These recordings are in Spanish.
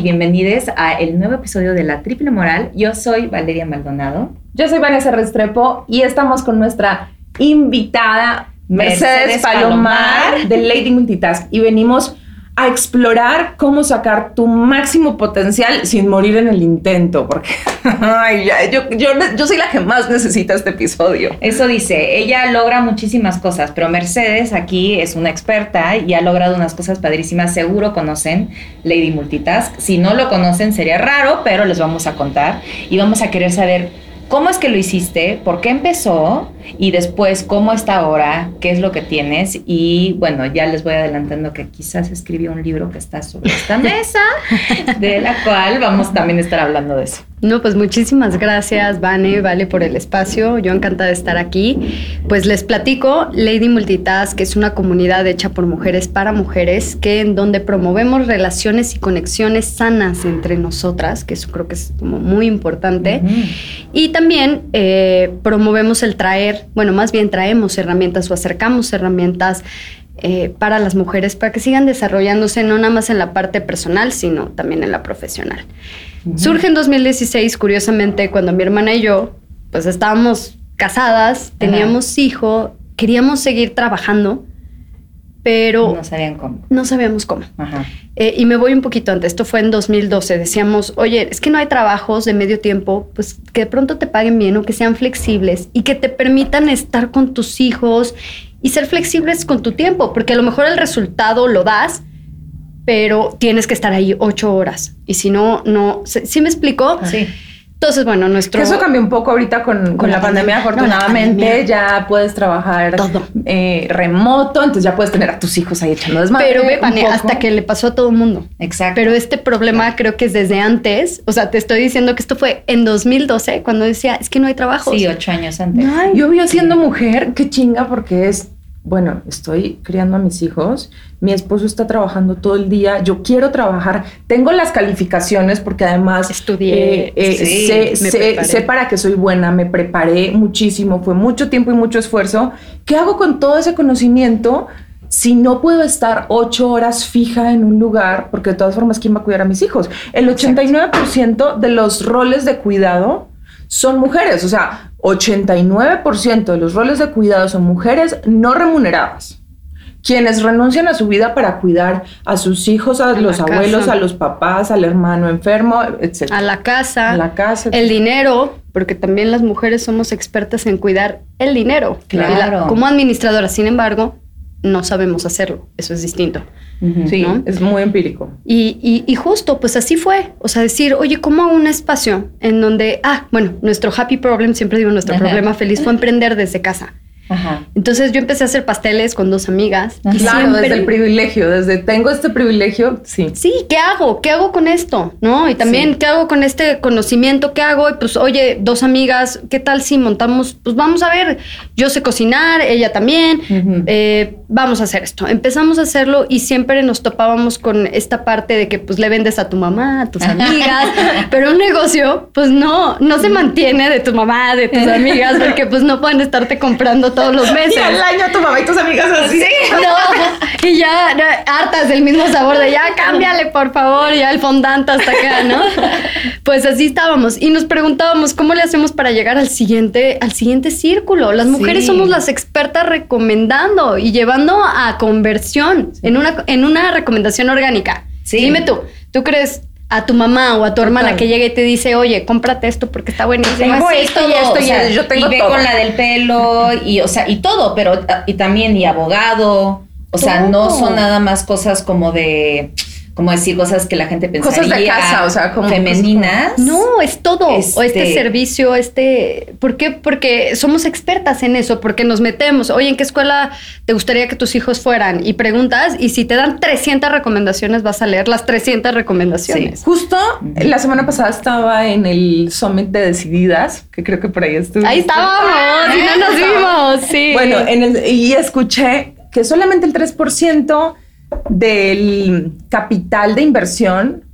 Y bienvenidos a el nuevo episodio de La Triple Moral. Yo soy Valeria Maldonado. Yo soy Vanessa Restrepo y estamos con nuestra invitada Mercedes, Mercedes Palomar, Palomar. de Lady Multitask y venimos a explorar cómo sacar tu máximo potencial sin morir en el intento, porque yo, yo, yo soy la que más necesita este episodio. Eso dice, ella logra muchísimas cosas, pero Mercedes aquí es una experta y ha logrado unas cosas padrísimas. Seguro conocen Lady Multitask. Si no lo conocen sería raro, pero les vamos a contar y vamos a querer saber cómo es que lo hiciste, por qué empezó y después cómo está ahora, qué es lo que tienes. Y bueno, ya les voy adelantando que quizás escribió un libro que está sobre esta mesa, de la cual vamos también a estar hablando de eso. No, pues muchísimas gracias, Vane, Vale, por el espacio. Yo encantada de estar aquí. Pues les platico, Lady Multitask es una comunidad hecha por mujeres para mujeres, que en donde promovemos relaciones y conexiones sanas entre nosotras, que eso creo que es como muy importante. Y también eh, promovemos el traer, bueno, más bien traemos herramientas o acercamos herramientas eh, para las mujeres para que sigan desarrollándose no nada más en la parte personal, sino también en la profesional. Surge en 2016, curiosamente, cuando mi hermana y yo, pues estábamos casadas, teníamos hijo, queríamos seguir trabajando, pero No sabían cómo. no sabíamos cómo. Ajá. Eh, y me voy un poquito antes, esto fue en 2012, decíamos, oye, es que no hay trabajos de medio tiempo, pues que de pronto te paguen bien o que sean flexibles y que te permitan estar con tus hijos y ser flexibles con tu tiempo, porque a lo mejor el resultado lo das, pero tienes que estar ahí ocho horas. Y si no, no, ¿sí me explico? Sí. Entonces, bueno, nuestro... Eso cambió un poco ahorita con, con la la, pandemia, pandemia. afortunadamente. No, la pandemia. Ya puedes trabajar Todo. eh, remoto, entonces ya puedes tener a tus hijos ahí echando desmadre. Pero ve, poco. hasta que le pasó a todo el mundo. Exacto. Pero este problema creo que es desde antes. O sea, te estoy diciendo que esto fue en 2012, cuando decía, es que no hay trabajo. Sí, ocho años antes. Yo vi siendo mujer, qué chinga, porque es, bueno, estoy criando a mis hijos, mi esposo está trabajando todo el día, yo quiero trabajar, tengo las calificaciones porque además Estudié, eh, eh, sí, sé, sé- para que soy buena, me preparé muchísimo, fue mucho tiempo y mucho esfuerzo. ¿Qué hago con todo ese conocimiento? Si no puedo estar ocho horas fija en un lugar, porque de todas formas, ¿quién va a cuidar a mis hijos? El 89% de los roles de cuidado son mujeres, o sea, 89% de los roles de cuidado son mujeres no remuneradas. Quienes renuncian a su vida para cuidar a sus hijos, a, A los abuelos, casa. a los papás, al hermano enfermo, etc. A la casa, A la casa. el dinero, porque también las mujeres somos expertas en cuidar el dinero. Claro. La- como administradoras, sin embargo, no sabemos hacerlo. Eso es distinto. Sí, ¿no? es muy empírico. Y, y- y justo, pues así fue. O sea, decir, oye, ¿cómo hago un espacio en donde, ah, bueno, nuestro happy problem, siempre digo, nuestro Ajá. problema feliz fue emprender desde casa. Ajá. Entonces yo empecé a hacer pasteles con dos amigas. Claro, siempre- desde el privilegio, desde tengo este privilegio, sí. Sí, ¿qué hago? ¿Qué hago con esto? ¿No? Y también, Sí. ¿qué hago con este conocimiento? ¿Qué hago? Y pues, oye, dos amigas, ¿qué tal si montamos? Pues vamos a ver, yo sé cocinar, ella también, eh, vamos a hacer esto. Empezamos a hacerlo y siempre nos topábamos con esta parte de que pues le vendes a tu mamá, a tus amigas, pero un negocio pues no, no se mantiene de tu mamá, de tus amigas, porque pues no pueden estarte comprando todos los meses. Y al año tu mamá y tus amigas así. No, y ya no, hartas del mismo sabor de ya cámbiale por favor, ya el fondant hasta acá, ¿no? Pues así estábamos y nos preguntábamos cómo le hacemos para llegar al siguiente al siguiente círculo. Las mujeres Sí. somos las expertas recomendando y llevando a conversión en una en una recomendación orgánica. Sí. Dime tú, ¿tú crees a tu mamá o a tu hermana Total. que llegue y te dice, oye, cómprate esto porque está buenísimo? Tengo esto y esto yo tengo y ve todo. con la del pelo y o sea y todo pero y también y abogado o sea no son nada más cosas como de como decir cosas que la gente pensaría Cosas de casa, o sea, como- femeninas No, es todo. O este Este- servicio, este. ¿Por qué? Porque somos expertas en eso, porque nos metemos. Oye, ¿en qué escuela te gustaría que tus hijos fueran? Y preguntas, y si te dan 300 recomendaciones, vas a leer las 300 recomendaciones. Justo la semana pasada estaba en el Summit de Decididas, que creo que por ahí estuve. Ahí estábamos, y no nos vimos, sí. Bueno, en el- y escuché que solamente el 3% del capital de inversión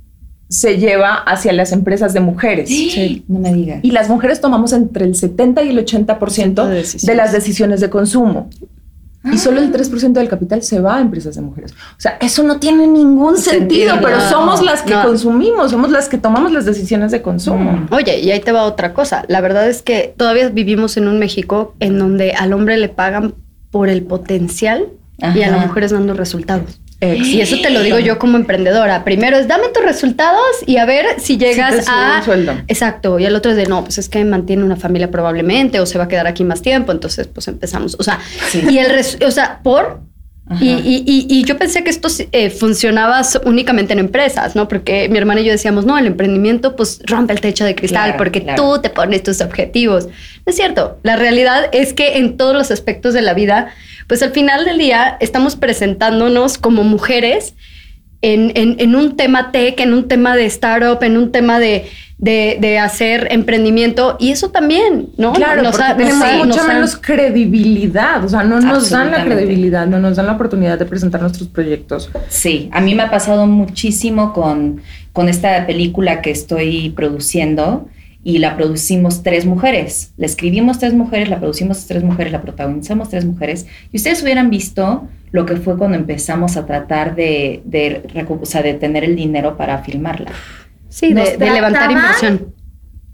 se lleva hacia las empresas de mujeres. Sí, no me digas Y las mujeres tomamos entre el 70 y el 80% De de, las decisiones de consumo. y solo el 3% del capital se va a empresas de mujeres. O sea, eso no tiene ningún sentido, Sentido, pero no, somos las que no. consumimos, somos las que tomamos las decisiones de consumo. Mm. Oye, y ahí te va otra cosa. La verdad es que todavía vivimos en un México en donde al hombre le pagan por el potencial y a Ajá. las mujeres dando resultados. Ex- Y eso te lo digo yo como emprendedora. Primero es dame tus resultados y a ver si llegas sube a el sueldo. Exacto. Y el otro es de no, pues es que mantiene una familia probablemente o se va a quedar aquí más tiempo. Entonces, pues empezamos. O sea, Sí. y el res- o sea, por y, y- y- y yo pensé que esto eh, funcionaba únicamente en empresas, ¿no? Porque mi hermana y yo decíamos, no, el emprendimiento pues rompe el techo de cristal Claro, porque claro. tú te pones tus objetivos. No es cierto. La realidad es que en todos los aspectos de la vida, pues al final del día estamos presentándonos como mujeres en, en- en un tema tech, en un tema de startup, en un tema de, de- de hacer emprendimiento y eso también, ¿no? Claro, Nos porque ha- tenemos mucha ha- menos credibilidad, o sea, no nos dan la credibilidad, no nos dan la oportunidad de presentar nuestros proyectos. Sí, a mí me ha pasado muchísimo con, con esta película que estoy produciendo y la producimos tres mujeres. La escribimos tres mujeres, la producimos tres mujeres, la protagonizamos tres mujeres. Y ustedes hubieran visto lo que fue cuando empezamos a tratar de, de, recu- o sea, de tener el dinero para filmarla. Sí, Nos de, de levantar inversión.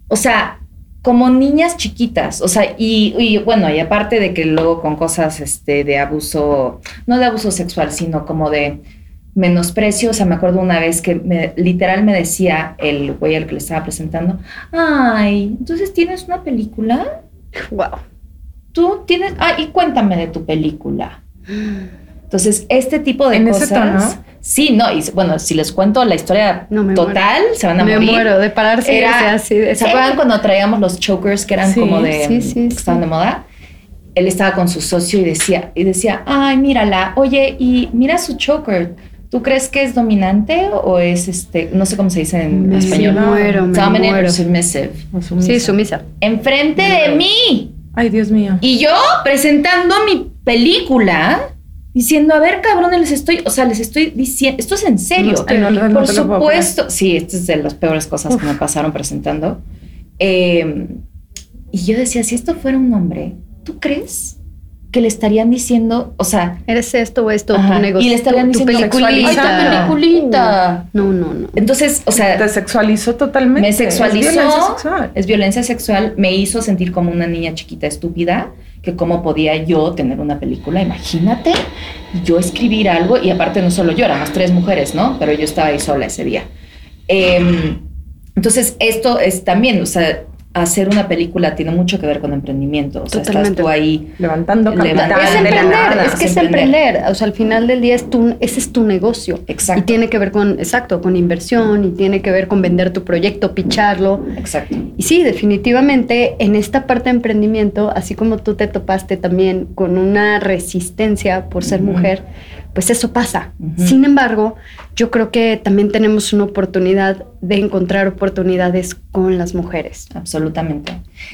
O sea, como niñas chiquitas, o sea, y, y bueno, y aparte de que luego con cosas este, de abuso, no de abuso sexual, sino como de menosprecio, o sea, me acuerdo una vez que me, literal me decía el güey al que le estaba presentando, ay, entonces tienes una película, Wow. tú tienes, ah, y cuéntame de tu película. Entonces, este tipo de ¿En ese cosas... tono? Sí, no, y bueno, si les cuento la historia No, me total, se van a Me morir. muero de pararse irse así. de- ¿Se acuerdan cuando traíamos los chokers que eran Sí, como de sí, sí, que estaban de moda? Él estaba con su socio y decía, y decía, ay, mírala, oye, y mira su choker. ¿Tú crees que es dominante o es este, no sé cómo se dice en Me español? muero, me Dominant or muero. submissive. O sumisa. Sí, sumisa. Enfrente de mí. Ay, Dios mío. Y yo presentando mi película, diciendo, a ver, cabrones, les estoy, o sea, les estoy diciendo, esto es en serio. Ay, no, no, no Por supuesto, sí, esta es de las peores cosas que me pasaron presentando. Eh, y yo decía, si esto fuera un hombre, ¿tú crees que le estarían diciendo, o sea, Eres esto o esto, ajá, tu negocio. y le estarían tu, diciendo, tu peliculita. peliculita? No, no, no. Entonces, o sea, Te sexualizó totalmente. me Es sexualizó, violencia sexual. es violencia sexual, me hizo sentir como una niña chiquita estúpida, que cómo podía yo tener una película, imagínate, yo escribir algo, y aparte no solo yo, éramos tres mujeres, ¿no? Pero yo estaba ahí sola ese día. Em, entonces, esto es también, o sea, hacer una película tiene mucho que ver con emprendimiento, o sea, estás tú ahí Levantando Levanta- capital Es emprender, nada, es que es emprender. O sea, al final del día es tu, ese es tu negocio. Exacto. Y tiene que ver con, exacto, con inversión y tiene que ver con vender tu proyecto, picharlo. Exacto. Y sí, definitivamente en esta parte de emprendimiento, así como tú te topaste también con una resistencia por ser mujer, pues eso pasa. Sin embargo, yo creo que también tenemos una oportunidad de encontrar oportunidades con las mujeres. Absolutamente.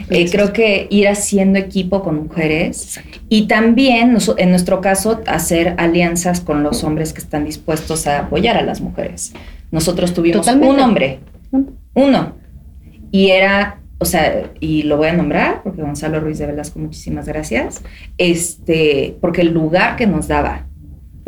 Eh, creo que ir haciendo equipo con mujeres y también, en nuestro caso, hacer alianzas con los hombres que están dispuestos a apoyar a las mujeres. Nosotros tuvimos Totalmente. un hombre, uno, y era, o sea, y lo voy a nombrar porque Gonzalo Ruiz de Velasco, muchísimas gracias, este, porque el lugar que nos daba,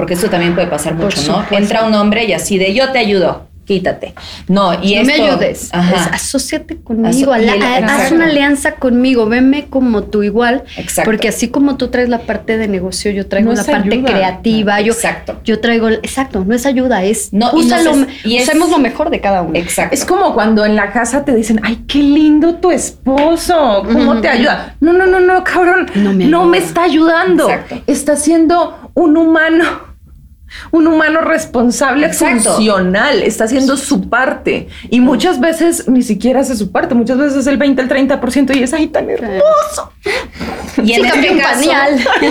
porque esto también puede pasar mucho, ¿no? Entra un hombre y así de yo te ayudo, quítate. No, y no esto, me ayudes, Ajá. es asóciate conmigo, Aso- el- haz exacto. una alianza conmigo, veme como tú igual, Exacto. porque así como tú traes la parte de negocio, yo traigo No la parte ayuda. creativa, yo, Exacto. yo traigo, exacto, no es ayuda, es No, y usa no lo- sé- y es- usemos lo mejor de cada uno. Exacto. Es como cuando en la casa te dicen, ay, qué lindo tu esposo, ¿cómo te ayuda? No, no, no, no, cabrón, No no me me, ayuda. está ayudando. Exacto. Está siendo un humano, un humano responsable, Exacto. funcional, está haciendo su parte. Y muchas veces ni siquiera hace su parte, muchas veces es el 20, el 30% y es ahí tan hermoso. Y en este caso,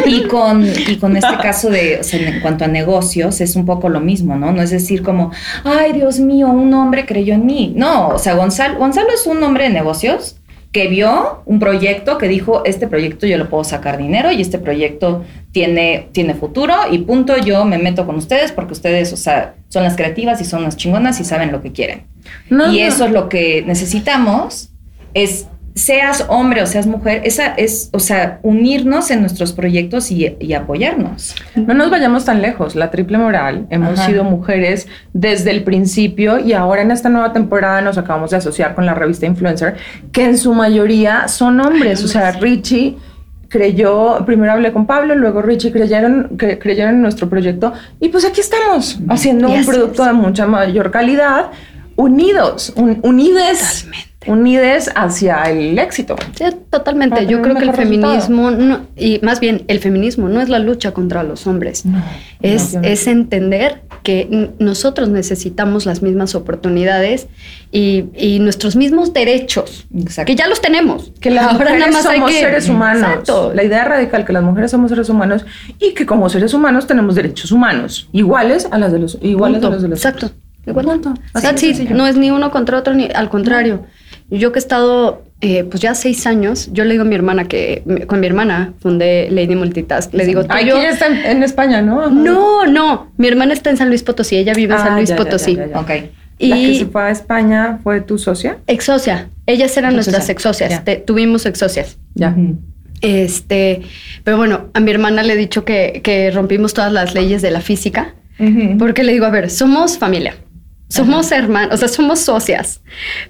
y con, y con este caso de, o sea, en cuanto a negocios, es un poco lo mismo, ¿no? No es decir como, ay, Dios mío, un hombre creyó en mí. No, o sea, Gonzalo, Gonzalo es un hombre de negocios que vio un proyecto que dijo, este proyecto yo lo puedo sacar dinero y este proyecto tiene, tiene futuro y punto, yo me meto con ustedes porque ustedes, o sea, son las creativas y son las chingonas y saben lo que quieren. No, y no. eso es lo que necesitamos, es seas hombre o seas mujer, esa es, o sea, unirnos en nuestros proyectos y, y apoyarnos. No nos vayamos tan lejos. La triple moral, hemos Ajá. sido mujeres desde el principio y ahora en esta nueva temporada nos acabamos de asociar con la revista Influencer, que en su mayoría son hombres. O sea, Richie creyó, primero hablé con Pablo, luego Richie creyeron, creyeron en nuestro proyecto y pues aquí estamos haciendo un producto de mucha mayor calidad, unidos, un- unides, Totalmente. Unides hacia el éxito. Sí, totalmente. Yo creo que el feminismo, no- y más bien el feminismo no es la lucha contra los hombres. es, no. es entender que nosotros necesitamos las mismas oportunidades y, y nuestros mismos derechos, Exacto. que ya los tenemos. Que las Ahora mujeres nada más hay somos que- seres humanos. Exacto. La idea radical que las mujeres somos seres humanos y que como seres humanos tenemos derechos humanos iguales a las de los iguales Punto. a los de los Exacto. Igual. It. sencillo. No es ni uno contra otro, ni al contrario. Yo que he estado, eh, pues ya seis años, yo le digo a mi hermana que con mi hermana fundé Lady Multitask. Le digo, tú y Ay, yo. está en, en España, ¿no? Ajá. No, no. Mi hermana está en San Luis Potosí. Ella vive en Ah, San Luis ya, ya, Potosí. ya, ya, ya. Ok. La que Y se fue a España fue tu socia. exocia. Ellas eran nuestras exocias. ya. Te- tuvimos exocias. Ya. Ujú. Este, pero bueno, a mi hermana le he dicho que, que rompimos todas las leyes de la física. Porque le digo, a ver, somos familia, somos hermanos, o sea, somos socias,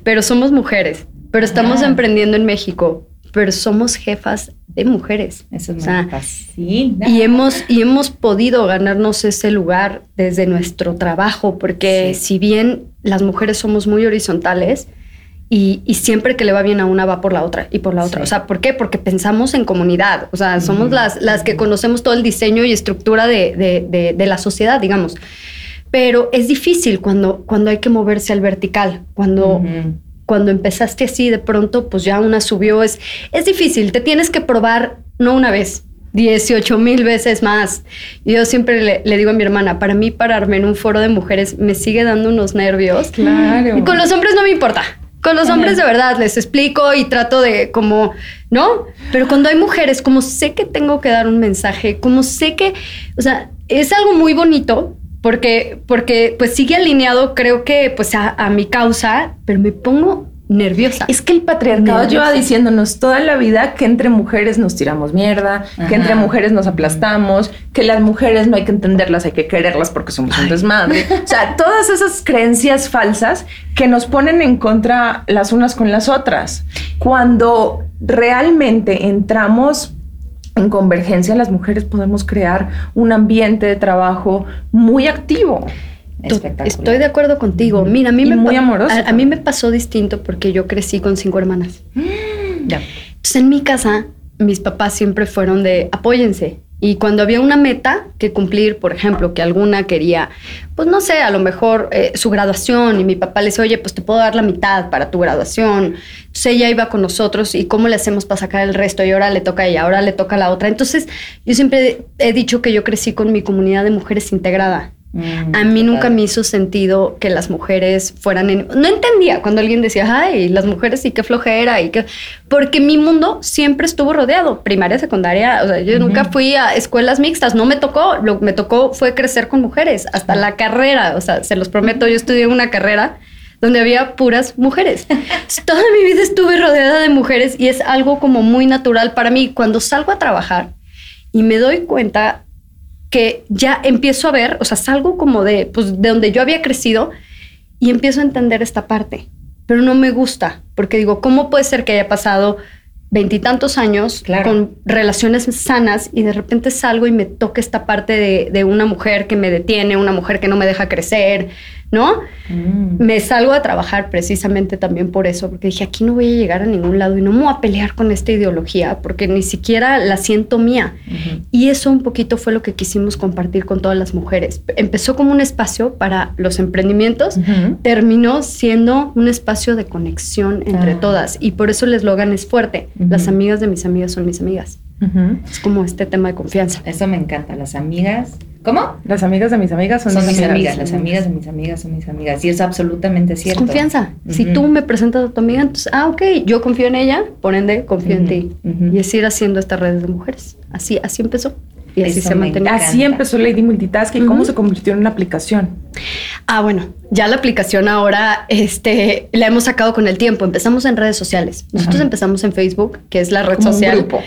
pero somos mujeres, pero estamos Ajá. emprendiendo en México, pero somos jefas de mujeres. Eso O me sea, fascina. y hemos, y hemos podido ganarnos ese lugar desde nuestro trabajo, porque Sí. si bien las mujeres somos muy horizontales, y, y siempre que le va bien a una va por la otra y por la otra. Sí. O sea, ¿por qué? Porque pensamos en comunidad. O sea, somos las, las que conocemos todo el diseño y estructura de, de- de- de la sociedad, digamos. Pero es difícil cuando, cuando hay que moverse al vertical, cuando, Ujú. cuando empezaste así, de pronto, pues ya una subió. Es, es difícil, te tienes que probar no una vez, 18 mil veces más. Yo siempre le, le digo a mi hermana, para mí pararme en un foro de mujeres me sigue dando unos nervios. Claro. Y con los hombres no me importa. Con los hombres de verdad les explico y trato de como, ¿no? Pero cuando hay mujeres, como sé que tengo que dar un mensaje, como sé que, o sea, es algo muy bonito porque, porque pues sigue alineado, creo que pues a, a mi causa, pero me pongo nerviosa. Es que el patriarcado Nerviosa. lleva diciéndonos toda la vida que entre mujeres nos tiramos mierda, Ajá. que entre mujeres nos aplastamos, que las mujeres no hay que entenderlas, hay que quererlas porque somos un desmadre. O sea, todas esas creencias falsas que nos ponen en contra las unas con las otras. Cuando realmente entramos en convergencia, las mujeres podemos crear un ambiente de trabajo muy activo. Estoy de acuerdo contigo. Mira, a mí Y me muy amoroso A, a mí me pasó distinto porque yo crecí con cinco hermanas. Ya. Entonces, en mi casa, mis papás siempre fueron de apóyense. Y cuando había una meta que cumplir, por ejemplo, que alguna quería, pues no sé, a lo mejor eh, su graduación, y mi papá le decía, oye, pues te puedo dar la mitad para tu graduación. Entonces ella iba con nosotros y cómo le hacemos para sacar el resto, y ahora le toca a ella, ahora le toca a la otra. Entonces, yo siempre he dicho que yo crecí con mi comunidad de mujeres integrada. Mm, A mí nunca padre. me hizo sentido que las mujeres fueran en... No entendía cuando alguien decía, ay, las mujeres y qué flojera y qué... Porque mi mundo siempre estuvo rodeado, primaria, secundaria, o sea, yo nunca fui a escuelas mixtas, no me tocó, lo que me tocó fue crecer con mujeres, hasta la carrera, o sea, se los prometo, yo estudié una carrera donde había puras mujeres. Toda mi vida estuve rodeada de mujeres y es algo como muy natural para mí. Cuando salgo a trabajar y me doy cuenta que ya empiezo a ver, o sea, salgo como de, pues, de donde yo había crecido y empiezo a entender esta parte, pero no me gusta, porque digo, ¿cómo puede ser que haya pasado veintitantos años Claro. con relaciones sanas y de repente salgo y me toca esta parte de, de una mujer que me detiene, una mujer que no me deja crecer, ¿no? Mm. Me salgo a trabajar precisamente también por eso, porque dije, aquí no voy a llegar a ningún lado y no me voy a pelear con esta ideología, porque ni siquiera la siento mía. Y eso un poquito fue lo que quisimos compartir con todas las mujeres. Empezó como un espacio para los emprendimientos, terminó siendo un espacio de conexión entre Ah. todas. Y por eso el eslogan es fuerte. Ujú. Las amigas de mis amigas son mis amigas. Es como este tema de confianza. Eso me encanta. Las amigas. ¿Cómo? Las amigas de mis amigas son, Son mis amigas. Las amigas de mis amigas son mis amigas. Y es absolutamente Es cierto. confianza. Si tú me presentas a tu amiga, entonces, ah, ok, yo confío en ella, por ende, confío en ti. Y es ir haciendo estas redes de mujeres. Así, así empezó. Y así Eso se mantenía. Así empezó Lady Multitask y cómo se convirtió en una aplicación. Ah, bueno, ya la aplicación ahora este, la hemos sacado con el tiempo. Empezamos en redes sociales. Nosotros Ajá. empezamos en Facebook, que es la red Como un social. grupo.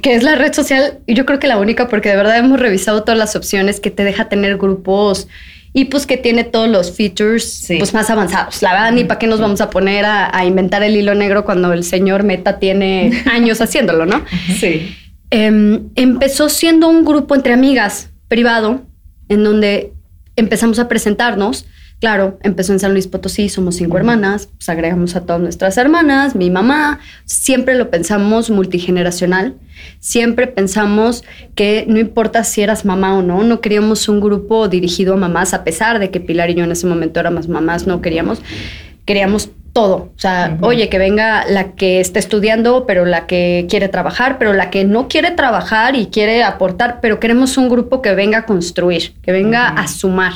Que es la red social, y yo creo que la única, porque de verdad hemos revisado todas las opciones que te deja tener grupos y pues que tiene todos los features Sí. pues más avanzados. La verdad, ni para qué nos vamos a poner a, a inventar el hilo negro cuando el señor Meta tiene años haciéndolo, ¿no? Sí. Em, empezó siendo un grupo entre amigas privado en donde empezamos a presentarnos. Claro, empezó en San Luis Potosí, somos cinco hermanas, pues agregamos a todas nuestras hermanas, mi mamá, siempre lo pensamos multigeneracional, siempre pensamos que no importa si eras mamá o no, no queríamos un grupo dirigido a mamás, a pesar de que Pilar y yo en ese momento éramos mamás, no queríamos, queríamos todo. O sea, oye, que venga la que está estudiando, pero la que quiere trabajar, pero la que no quiere trabajar y quiere aportar, pero queremos un grupo que venga a construir, que venga a sumar.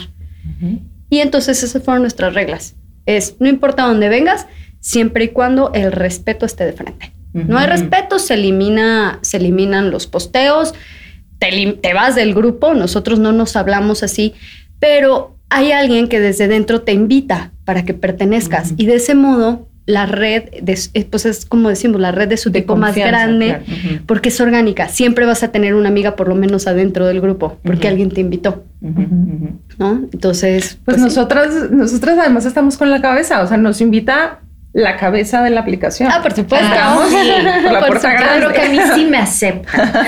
Y entonces esas fueron nuestras reglas. Es, no importa dónde vengas, siempre y cuando el respeto esté de frente. No hay respeto, se elimina, se eliminan los posteos, te, vas del grupo, nosotros no nos hablamos así, pero hay alguien que desde dentro te invita para que pertenezcas y de ese modo la red, de, eh, pues es como decimos, la red de su De tipo más grande, claro. Porque es orgánica. Siempre vas a tener una amiga por lo menos adentro del grupo, porque alguien te invitó, ujú. ¿No? Entonces, Pues, sí. nosotras, nosotras además estamos con la cabeza, o sea, nos invita la cabeza de la aplicación. Ah, por supuesto. Estamos por la puerta supuesto. grande. Creo que a mí sí me aceptan.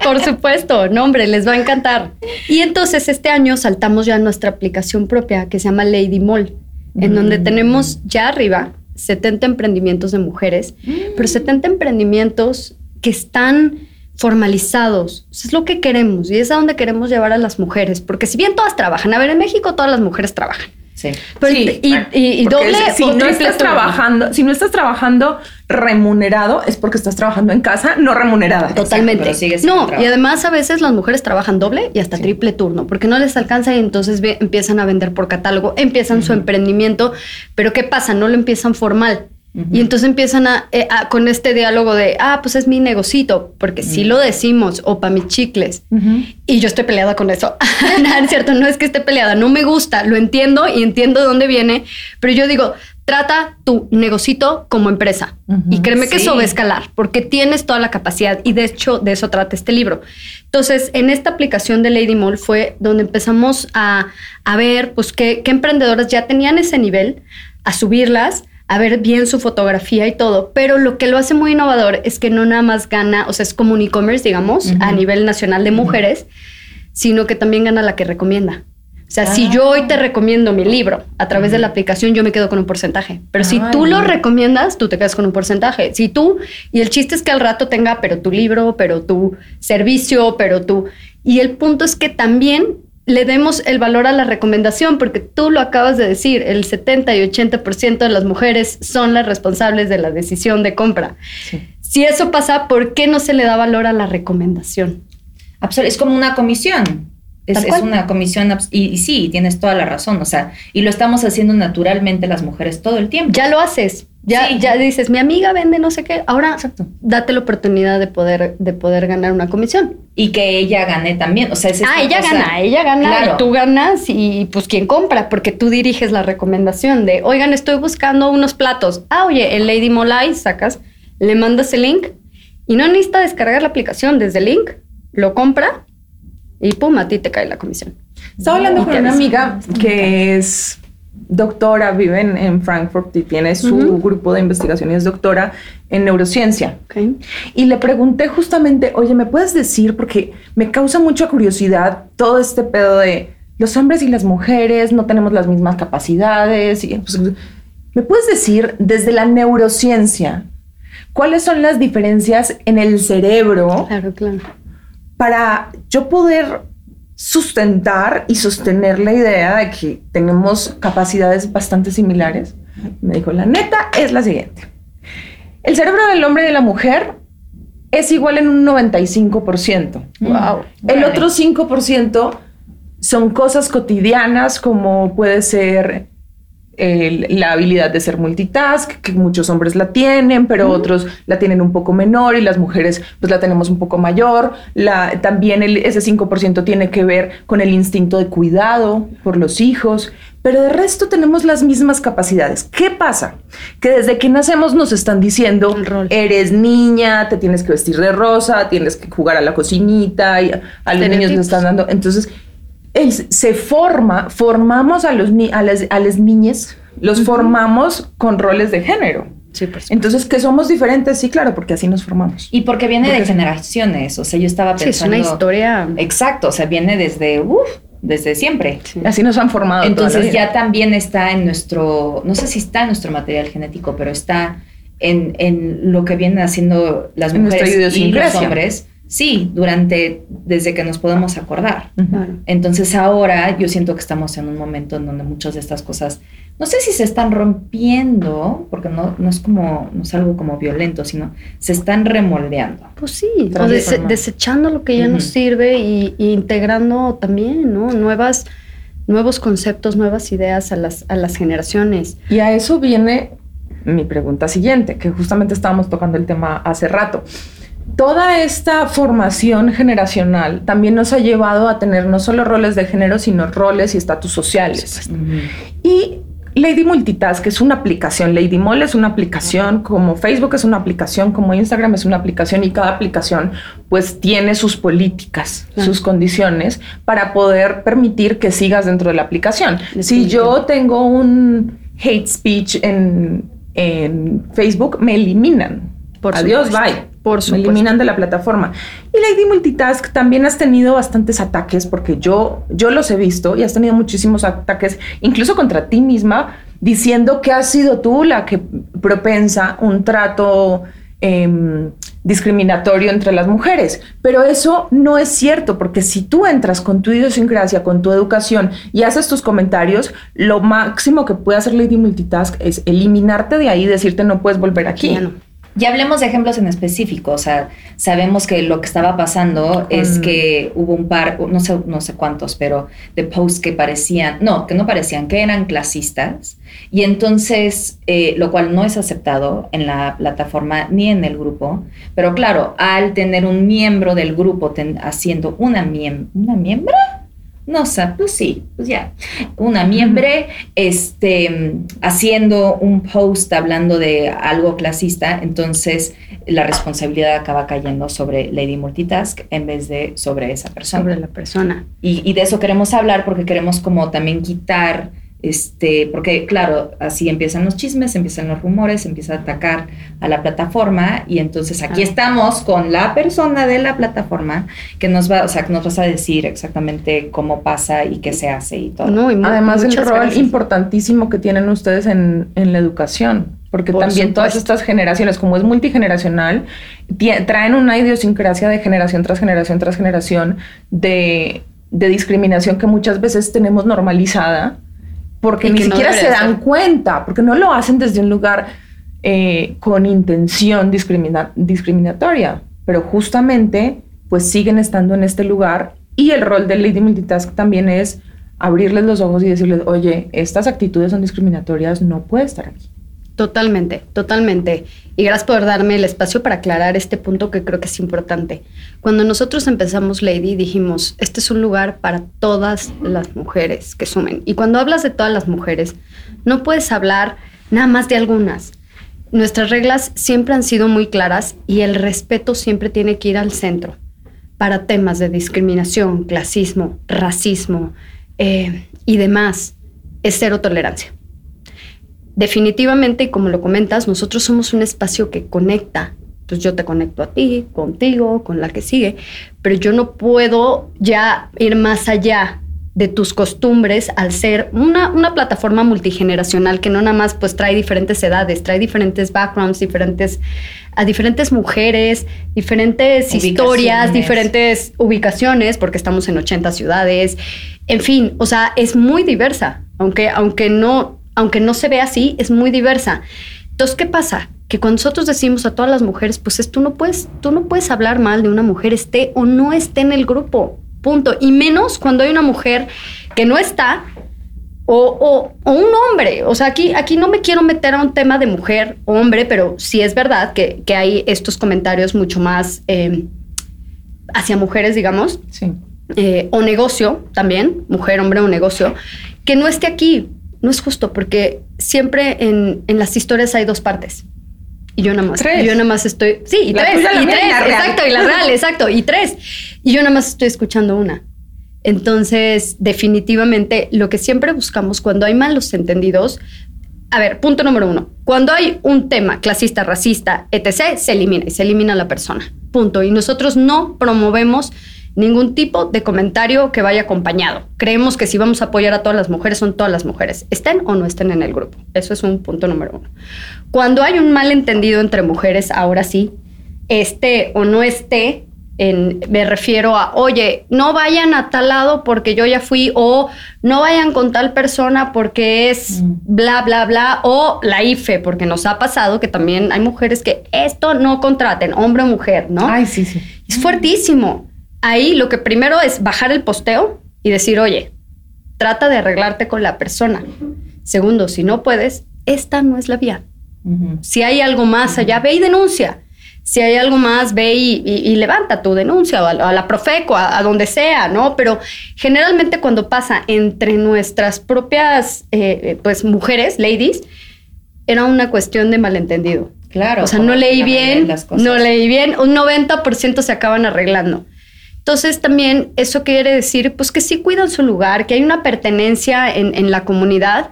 Sí, por supuesto. No, hombre, les va a encantar. Y entonces este año saltamos ya a nuestra aplicación propia que se llama Lady Mall, en donde Mm. tenemos ya arriba 70 emprendimientos de mujeres, pero 70 emprendimientos que están formalizados. Eso es lo que queremos y es a donde queremos llevar a las mujeres, porque si bien todas trabajan, a ver, en México todas las mujeres trabajan. Sí. Pero Sí, y, doble si no estás trabajando, si no estás trabajando remunerado, es porque estás trabajando en casa no remunerada. Totalmente. no, y además a veces las mujeres trabajan doble y hasta Sí. triple turno, porque no les alcanza y entonces ve- empiezan a vender por catálogo, empiezan su emprendimiento, pero ¿qué pasa? No lo empiezan formal. Y entonces empiezan a, eh, a- con este diálogo de, ah, pues es mi negocito, porque si lo decimos, o para mis chicles. Ujú. Y yo estoy peleada con eso. no, es cierto, no es que esté peleada, no me gusta, lo entiendo y entiendo de dónde viene, pero yo digo, trata tu negocito como empresa. Y créeme que Sí. eso va a escalar, porque tienes toda la capacidad y de hecho de eso trata este libro. Entonces, en esta aplicación de Lady Mall fue donde empezamos a, a ver pues qué, qué emprendedoras ya tenían ese nivel, a subirlas, a ver bien su fotografía y todo, pero lo que lo hace muy innovador es que no nada más gana, o sea, es como un e-commerce, digamos, a nivel nacional de mujeres, sino que también gana la que recomienda. O sea, si Ah. yo hoy te recomiendo mi libro a través de la aplicación, yo me quedo con un porcentaje. Pero si Ay, tú lo recomiendas, tú te quedas con un porcentaje. Si tú, y el chiste es que al rato tenga, pero tu libro, pero tu servicio, pero tú. Y el punto es que también le demos el valor a la recomendación, porque tú lo acabas de decir, el 70 y 80% de las mujeres son las responsables de la decisión de compra. Sí. Si eso pasa, ¿por qué no se le da valor a la recomendación? Absol- es como una comisión. Es, una comisión, y, y sí, tienes toda la razón, o sea, y lo estamos haciendo naturalmente las mujeres todo el tiempo. Ya lo haces. Ya, Sí. ya dices, mi amiga vende no sé qué. Ahora Exacto. date la oportunidad de poder, de poder ganar una comisión. Y que ella gane también, o sea, es ah, ella cosa- gana, ella gana Claro. y tú ganas y pues quién compra, porque tú diriges la recomendación de, oigan, estoy buscando unos platos. Ah, oye, en Lady Molay sacas, le mandas el link y no necesita descargar la aplicación desde el link, lo compra y pum, a ti te cae la comisión. Estaba hablando Y con una amiga que es doctora, vive en, en Frankfurt y tiene su grupo de investigación y es doctora en neurociencia. Ok. Y le pregunté justamente, oye, ¿me puedes decir? Porque me causa mucha curiosidad todo este pedo de los hombres y las mujeres no tenemos las mismas capacidades. Y, pues, ¿Me puedes decir desde la neurociencia cuáles son las diferencias en el cerebro Claro, claro. para yo poder sustentar y sostener la idea de que tenemos capacidades bastante similares. Me dijo, la neta es la siguiente. El cerebro del hombre y de la mujer es igual en un 95%. Wow. El otro 5% son cosas cotidianas como puede ser la habilidad de ser multitask, que muchos hombres la tienen, pero otros la tienen un poco menor y las mujeres pues la tenemos un poco mayor. La, también ese 5% tiene que ver con el instinto de cuidado por los hijos, pero de resto tenemos las mismas capacidades. ¿Qué pasa? Que desde que nacemos nos están diciendo, eres niña, te tienes que vestir de rosa, tienes que jugar a la cocinita, y a los niños nos están dando. Entonces, se forma, formamos a, los, a, las, a las niñas, los formamos con roles de género. Sí, Entonces, que somos diferentes, sí, claro, porque así nos formamos. Y porque viene de generaciones, o sea, yo estaba pensando... Sí, es una historia... Exacto, o sea, viene desde, uf, desde siempre. Así nos han formado. Entonces ya también está en nuestro, no sé si está en nuestro material genético, pero está en, en lo que vienen haciendo las mujeres y los hombres Sí, durante, desde que nos podemos acordar. Entonces ahora yo siento que estamos en un momento en donde muchas de estas cosas, no sé si se están rompiendo, porque no, no es como, no es algo como violento, sino se están remoldeando. Pues sí, desechando lo que ya nos sirve y, integrando también, ¿no? Nuevas, nuevos conceptos, nuevas ideas a las, a las generaciones. Y a eso viene mi pregunta siguiente, que justamente estábamos tocando el tema hace rato toda esta formación generacional también nos ha llevado a tener no solo roles de género, sino roles y estatus sociales. Y Lady Multitask es una aplicación, Lady Mall es una aplicación, como Facebook es una aplicación, como Instagram es una aplicación y cada aplicación pues tiene sus políticas, sus condiciones para poder permitir que sigas dentro de la aplicación. Si yo tengo un hate speech en, en Facebook, me eliminan. Por Adiós, bye. Por Me eliminan de la plataforma. Y Lady Multitask también has tenido bastantes ataques porque yo, yo los he visto y has tenido muchísimos ataques, incluso contra ti misma, diciendo que has sido tú la que propensa un trato em, discriminatorio entre las mujeres. Pero eso no es cierto, porque si tú entras con tu idiosincrasia, con tu educación y haces tus comentarios, lo máximo que puede hacer Lady Multitask es eliminarte de ahí y decirte no puedes volver aquí. Y hablemos de ejemplos en específico, o sea, sabemos que lo que estaba pasando es que hubo un par, no sé, no sé cuántos, pero de posts que parecían, no, que no parecían, que eran clasistas, y entonces, eh, lo cual no es aceptado en la plataforma ni en el grupo, pero claro, al tener un miembro del grupo haciendo una, una miembro, no pues sí, pues ya. Una miembro este, haciendo un post hablando de algo clasista, entonces la responsabilidad acaba cayendo sobre Lady Multitask en vez de sobre esa persona. Sobre la persona. Y, y de eso queremos hablar porque queremos como también quitar este, porque claro, así empiezan los chismes, empiezan los rumores, empieza a atacar a la plataforma y entonces aquí estamos con la persona de la plataforma que nos va, o sea, que nos vas a decir exactamente cómo pasa y qué se hace y todo. Además el rol importantísimo que tienen ustedes en, la educación, porque también todas estas generaciones, como es multigeneracional, traen una idiosincrasia de generación tras generación tras generación de, de discriminación que muchas veces tenemos normalizada porque ni siquiera se dan cuenta, porque no lo hacen desde un lugar eh, con intención discriminatoria, pero justamente pues siguen estando en este lugar y el rol del Lady Multitask también es abrirles los ojos y decirles, oye, estas actitudes son discriminatorias, no puede estar aquí. Totalmente, totalmente. Y gracias por darme el espacio para aclarar este punto que creo que es importante. Cuando nosotros empezamos Lady, dijimos, este es un lugar para todas las mujeres que sumen. Y cuando hablas de todas las mujeres, no puedes hablar nada más de algunas. Nuestras reglas siempre han sido muy claras y el respeto siempre tiene que ir al centro para temas de discriminación, clasismo, racismo eh, y demás. Es cero tolerancia definitivamente, como lo comentas, nosotros somos un espacio que conecta. Pues yo te conecto a ti, contigo, con la que sigue, pero yo no puedo ya ir más allá de tus costumbres al ser una, una, plataforma multigeneracional que no nada más pues trae diferentes edades, trae diferentes backgrounds, diferentes, a diferentes mujeres, diferentes historias, diferentes ubicaciones, porque estamos en 80 ciudades, en fin, o sea, es muy diversa, aunque, aunque no, aunque no se ve así, es muy diversa. Entonces, ¿qué pasa? Que cuando nosotros decimos a todas las mujeres, pues es, tú no puedes, tú no puedes hablar mal de una mujer esté o no esté en el grupo, punto. Y menos cuando hay una mujer que no está o, un hombre. O sea, aquí, aquí no me quiero meter a un tema de mujer o hombre, pero sí es verdad que, hay estos comentarios mucho más em, hacia mujeres, digamos. Sí. Eh, o negocio también, mujer, hombre o negocio, que no esté aquí. No es justo porque siempre en, las historias hay dos partes. Y yo nada más. Tres. yo nada más estoy. Sí, y tres. Y tres, exacto. Y la real, exacto. Y tres. Y yo nada más estoy escuchando una. Entonces, definitivamente, lo que siempre buscamos cuando hay malos entendidos, a ver, punto número uno, cuando hay un tema clasista, racista, etc., se elimina y se elimina la persona. Punto. Y nosotros no promovemos ningún tipo de comentario que vaya acompañado. Creemos que si vamos a apoyar a todas las mujeres, son todas las mujeres, estén o no estén en el grupo. Eso es un punto número uno. Cuando hay un malentendido entre mujeres, ahora sí, esté o no esté, me refiero a, oye, no vayan a tal lado porque yo ya fui, o no vayan con tal persona porque es mm. bla, bla, bla, o la IFE, porque nos ha pasado que también hay mujeres que esto no contraten, hombre o mujer, ¿no? Ay, sí, sí. Es fuertísimo. Ahí lo que primero es bajar el posteo y decir, oye, trata de arreglarte con la persona. Segundo, si no puedes, esta no es la vía. Si hay algo más allá, ve y denuncia si hay algo más, ve y, levanta tu denuncia o a, la Profeco, a, donde sea, ¿no? Pero generalmente cuando pasa entre nuestras propias, eh, pues, mujeres, ladies, era una cuestión de malentendido. Claro. O sea, no leí bien, no leí bien, un 90% se acaban arreglando. Entonces también eso quiere decir, pues que sí cuidan su lugar, que hay una pertenencia en, la comunidad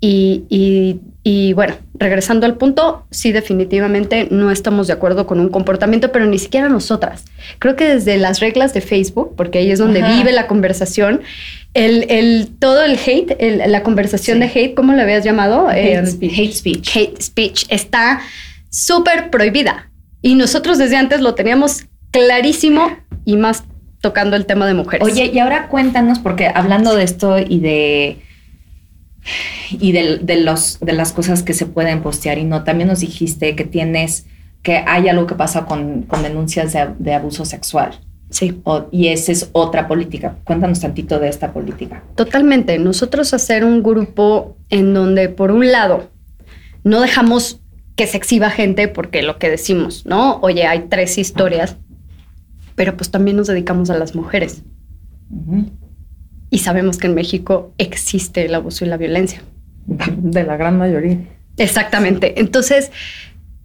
y, y bueno, regresando al punto, sí definitivamente no estamos de acuerdo con un comportamiento, pero ni siquiera nosotras. Creo que desde las reglas de Facebook, porque ahí es donde vive la conversación, el, el, todo el hate, la conversación de hate, ¿cómo lo habías llamado? Hate, em, speech. hate speech. Hate speech está súper prohibida. Y nosotros desde antes lo teníamos clarísimo y más tocando el tema de mujeres. Oye, y ahora cuéntanos, porque hablando de esto y de y de, los, de las cosas que se pueden postear y no. También nos dijiste que tienes, que hay algo que pasa con, denuncias de, abuso sexual. Sí. y esa es otra política. Cuéntanos tantito de esta política. Totalmente. Nosotros hacer un grupo en donde, por un lado, no dejamos que se exhiba gente porque lo que decimos, ¿no? Oye, hay tres historias, pero pues también nos dedicamos a las mujeres y sabemos que en México existe el abuso y la violencia. De la gran mayoría. Exactamente. Entonces,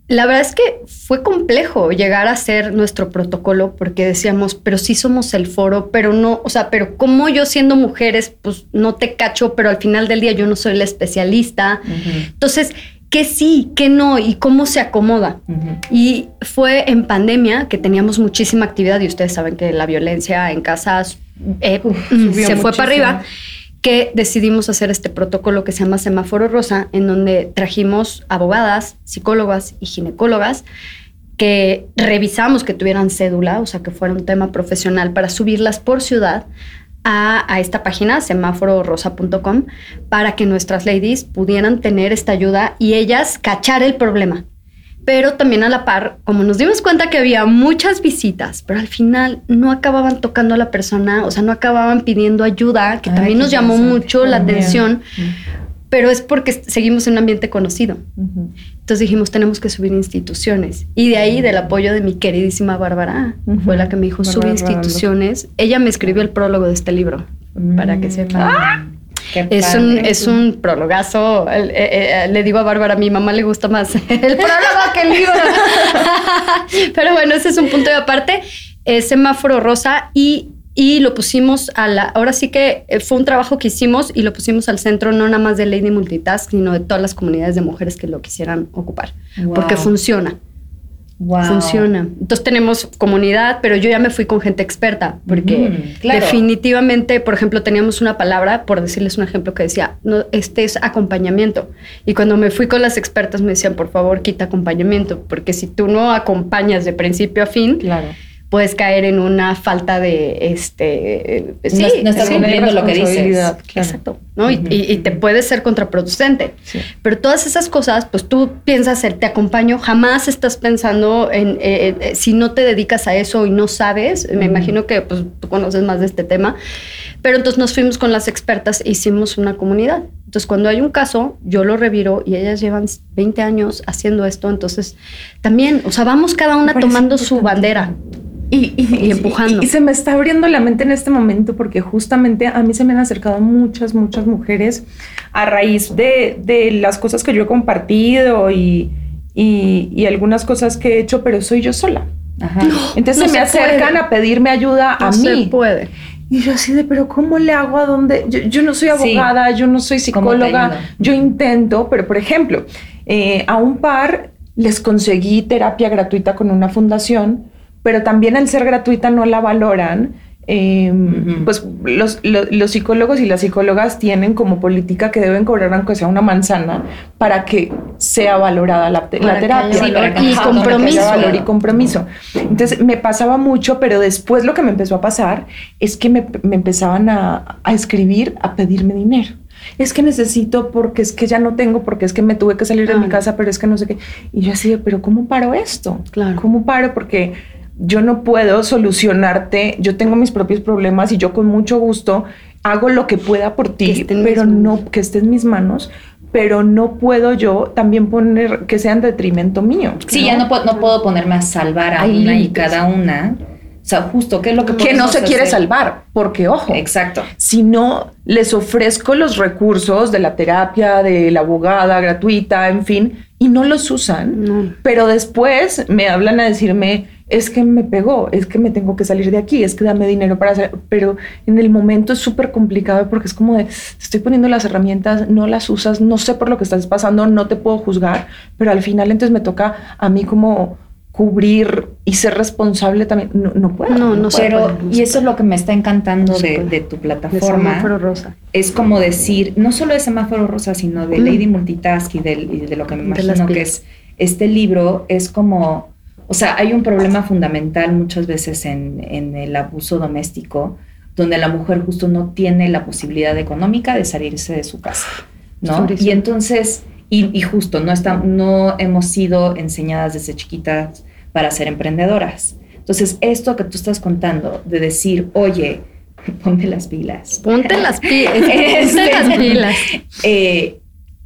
la verdad es que fue complejo llegar a ser nuestro protocolo porque decíamos, pero sí somos el foro, pero no, o sea, pero como yo siendo mujeres, pues no te cacho, pero al final del día yo no soy la especialista. Entonces, ¿qué sí, qué no y cómo se acomoda? Y fue en pandemia que teníamos muchísima actividad y ustedes saben que la violencia en casas eh, mm, se fue para arriba, que decidimos hacer este protocolo que se llama Semáforo Rosa, en donde trajimos abogadas, psicólogas y ginecólogas que revisamos que tuvieran cédula, o sea, que fuera un tema profesional para subirlas por ciudad a, a, esta página, semáfororosa.com, para que nuestras ladies pudieran tener esta ayuda y ellas cachar el problema. Pero también a la par, como nos dimos cuenta que había muchas visitas, pero al final no acababan tocando a la persona, o sea, no acababan pidiendo ayuda, que también nos llamó mucho la atención, pero es porque seguimos en un ambiente conocido. Entonces dijimos, tenemos que subir instituciones. Y de ahí, del apoyo de mi queridísima Bárbara, fue la que me dijo, sube instituciones. Ella me escribió el prólogo de este libro, para que sepan. ¡Ah! Es un, es un prologazo. Eh, eh, le digo a Bárbara, a mi mamá le gusta más el prólogo que el libro. Pero bueno, ese es un punto de aparte. Semáforo rosa y, y lo pusimos a la. Ahora sí que eh, fue un trabajo que hicimos y lo pusimos al centro, no nada más de Lady Multitask, sino de todas las comunidades de mujeres que lo quisieran ocupar. Porque funciona. Funciona. Entonces tenemos comunidad, pero yo ya me fui con gente experta, porque definitivamente, por ejemplo, teníamos una palabra, por decirles un ejemplo, que decía, no, este es acompañamiento. Y cuando me fui con las expertas me decían, por favor, quita acompañamiento, porque si tú no acompañas de principio a fin, claro puedes caer en una falta de este sí, no, estás cumpliendo lo que dices. exacto no y, te puede ser contraproducente. Pero todas esas cosas pues tú piensas el te acompaño jamás estás pensando en eh, eh, si no te dedicas a eso y no sabes me imagino que pues tú conoces más de este tema Pero entonces nos fuimos con las expertas e hicimos una comunidad. Entonces, cuando hay un caso, yo lo reviro y ellas llevan 20 años haciendo esto. Entonces, también, o sea, vamos cada una tomando su bandera. Y, y, empujando. Y, se me está abriendo la mente en este momento porque justamente a mí se me han acercado muchas, muchas mujeres a raíz de, de las cosas que yo he compartido y, y, algunas cosas que he hecho, pero soy yo sola. Entonces me acercan a pedirme ayuda a mí. Se puede. Y yo así de, pero ¿cómo le hago a dónde? Yo, no soy abogada, yo no soy psicóloga, yo intento, pero por ejemplo, eh, a un par les conseguí terapia gratuita con una fundación pero también al ser gratuita no la valoran. Em, pues los, psicólogos y las psicólogas tienen como política que deben cobrar aunque sea una manzana para que sea valorada la, terapia y compromiso valor y compromiso entonces me pasaba mucho pero después lo que me empezó a pasar es que me, empezaban a, a escribir a pedirme dinero es que necesito porque es que ya no tengo, porque es que me tuve que salir de mi casa, pero es que no sé qué. Y yo así, pero ¿cómo paro esto? Claro. ¿Cómo paro? Porque yo no puedo solucionarte, yo tengo mis propios problemas y yo con mucho gusto hago lo que pueda por ti, pero no que esté en mis manos, pero no puedo yo también poner que sea en detrimento mío. Sí, ya no puedo, no puedo ponerme a salvar a una y cada una. O sea, justo, ¿qué es lo que Que no se quiere salvar, porque ojo. Exacto. Si no les ofrezco los recursos de la terapia, de la abogada gratuita, en fin, y no los usan, pero después me hablan a decirme, es que me pegó, es que me tengo que salir de aquí, es que dame dinero para hacer, pero en el momento es súper complicado porque es como de, estoy poniendo las herramientas, no las usas, no sé por lo que estás pasando, no te puedo juzgar, pero al final entonces me toca a mí como cubrir y ser responsable también, no, no puedo. No, no, Pero, y eso es lo que me está encantando de, tu plataforma. De semáforo rosa. Es como decir, no solo de semáforo rosa, sino de Lady Multitask y de, lo que me imagino que es este libro, es como o sea, hay un problema fundamental muchas veces en, el abuso doméstico, donde la mujer justo no tiene la posibilidad económica de salirse de su casa, ¿no? Y entonces, y, justo, no, está, no hemos sido enseñadas desde chiquitas para ser emprendedoras. Entonces, esto que tú estás contando, de decir, oye, ponte las pilas. Ponte las pilas. ponte las pilas. Eh,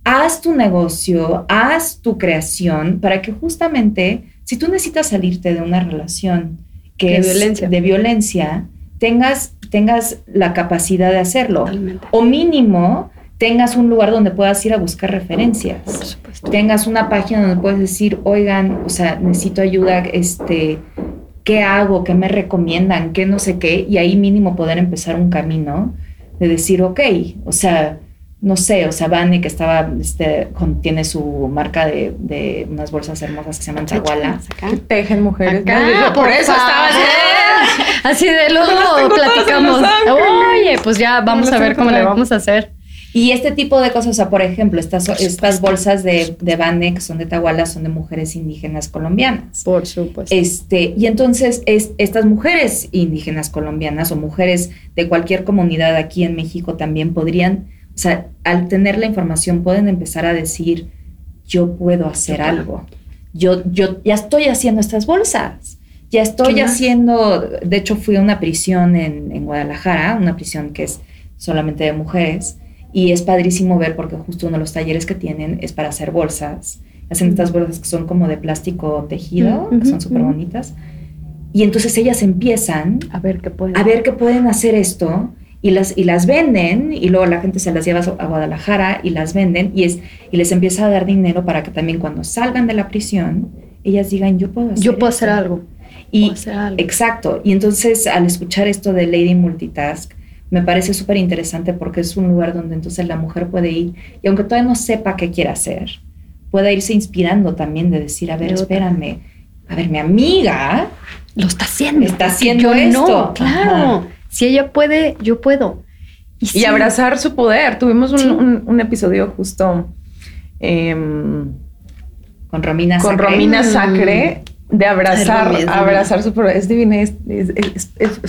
haz tu negocio, haz tu creación para que justamente si tú necesitas salirte de una relación que de es violencia. de violencia, tengas, tengas la capacidad de hacerlo. O mínimo tengas un lugar donde puedas ir a buscar referencias. Por supuesto. Tengas una página donde puedes decir, oigan, o sea, necesito ayuda, este, ¿qué hago? ¿Qué me recomiendan? ¿Qué no sé qué? Y ahí mínimo poder empezar un camino de decir, ok, o sea, no sé, o sea, Vane, que estaba, este, tiene su marca de, unas bolsas hermosas que se llaman Chaguala. Que tejen mujeres. por, eso estaba así. Así de luego platicamos. Oye, pues ya vamos a ver cómo le vamos a hacer. Y este tipo de cosas, o sea, por ejemplo, estas, estas bolsas de, de Bane, que son de Tahuala, son de mujeres indígenas colombianas. Por supuesto. Este, y entonces, es, estas mujeres indígenas colombianas o mujeres de cualquier comunidad aquí en México también podrían o sea, al tener la información pueden empezar a decir, yo puedo hacer algo. Yo, yo ya estoy haciendo estas bolsas. Ya estoy haciendo, de hecho fui a una prisión en, Guadalajara, una prisión que es solamente de mujeres, y es padrísimo ver porque justo uno de los talleres que tienen es para hacer bolsas. Hacen estas bolsas que son como de plástico tejido, que son súper bonitas. Y entonces ellas empiezan a ver qué pueden, a ver qué pueden hacer esto y las, y las venden y luego la gente se las lleva a Guadalajara y las venden y, es, y les empieza a dar dinero para que también cuando salgan de la prisión ellas digan yo puedo hacer yo puedo hacer algo. Y exacto. Y entonces al escuchar esto de Lady Multitask me parece súper interesante porque es un lugar donde entonces la mujer puede ir y aunque todavía no sepa qué quiere hacer puede irse inspirando también de decir a ver espérame. A ver mi amiga lo está haciendo está haciendo esto no, claro si ella puede, yo puedo. Y, abrazar su poder. Tuvimos un, episodio justo em, con Romina con Romina Sacre de abrazar, abrazar su poder. Es divina, es,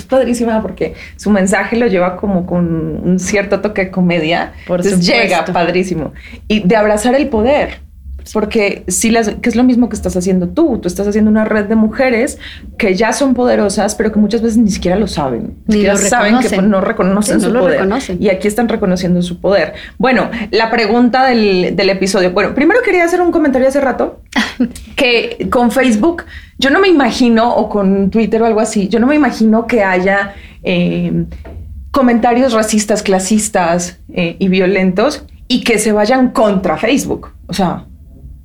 padrísima porque su mensaje lo lleva como con un cierto toque de comedia. Por Entonces llega padrísimo. Y de abrazar el poder. Porque si las, que es lo mismo que estás haciendo tú, tú estás haciendo una red de mujeres que ya son poderosas, pero que muchas veces ni siquiera lo saben. Ni siquiera lo saben que no reconocen Sí, no su lo poder. reconocen. Y aquí están reconociendo su poder. Bueno, la pregunta del, del episodio. Bueno, primero quería hacer un comentario hace rato que con Facebook, yo no me imagino, o con Twitter o algo así, yo no me imagino que haya eh, comentarios racistas, clasistas eh, y violentos y que se vayan contra Facebook. O sea,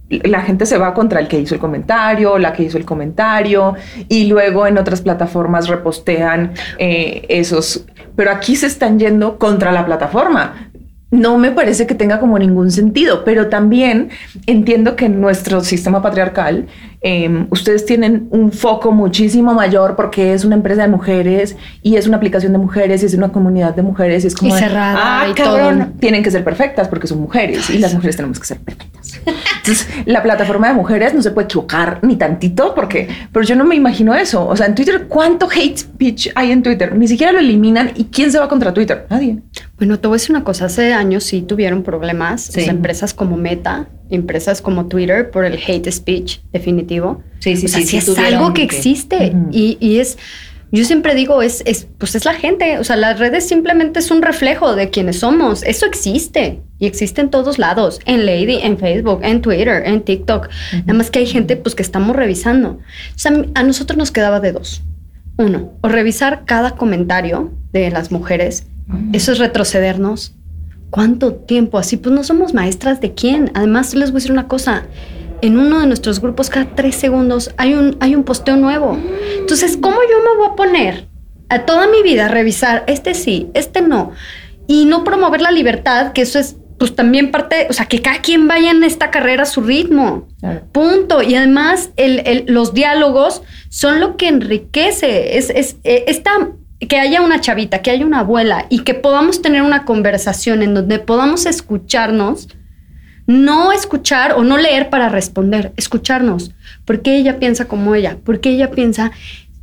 la gente se va contra el que hizo el comentario, la que hizo el comentario, y luego en otras plataformas repostean eh, esos. Pero aquí se están yendo contra la plataforma. No me parece que tenga como ningún sentido, pero también entiendo que nuestro sistema patriarcal eh, ustedes tienen un foco muchísimo mayor porque es una empresa de mujeres y es una aplicación de mujeres y es una comunidad de mujeres y es como Y cerrada ah, y cabrón, todo". tienen que ser perfectas porque son mujeres y las mujeres tenemos que ser perfectas. Entonces, la plataforma de mujeres no se puede equivocar ni tantito porque, pero yo no me imagino eso. O sea, en Twitter, ¿cuánto hate speech hay en Twitter? Ni siquiera lo eliminan y ¿quién se va contra Twitter? Nadie. Bueno, te voy a decir una cosa. Hace años sí tuvieron problemas. Sí. o sea, empresas como Meta, empresas como Twitter por el hate speech definitivo. Sí, sí, o sea, sí, sí sí es algo que existe Ujú. y, y es, yo siempre digo, es, es, pues es la gente. O sea, las redes simplemente es un reflejo de quienes somos. Eso existe y existe en todos lados, en Lady, en Facebook, en Twitter, en TikTok. Nada más que hay gente pues que estamos revisando. O sea, a nosotros nos quedaba de dos. Uno, o revisar cada comentario de las mujeres. Eso es retrocedernos. ¿Cuánto tiempo? Así pues no somos maestras de quién. Además, les voy a decir una cosa. En uno de nuestros grupos, cada tres segundos, hay un, hay un posteo nuevo. Entonces, ¿cómo yo me voy a poner a toda mi vida a revisar este sí, este no? Y no promover la libertad, que eso es pues también parte, o sea, que cada quien vaya en esta carrera a su ritmo. Claro. Punto. Y además, el- el- los diálogos son lo que enriquece. Es, es eh, esta, que haya una chavita, que haya una abuela y que podamos tener una conversación en donde podamos escucharnos. No escuchar o no leer para responder, escucharnos. ¿Por qué ella piensa como ella? ¿Por qué ella piensa?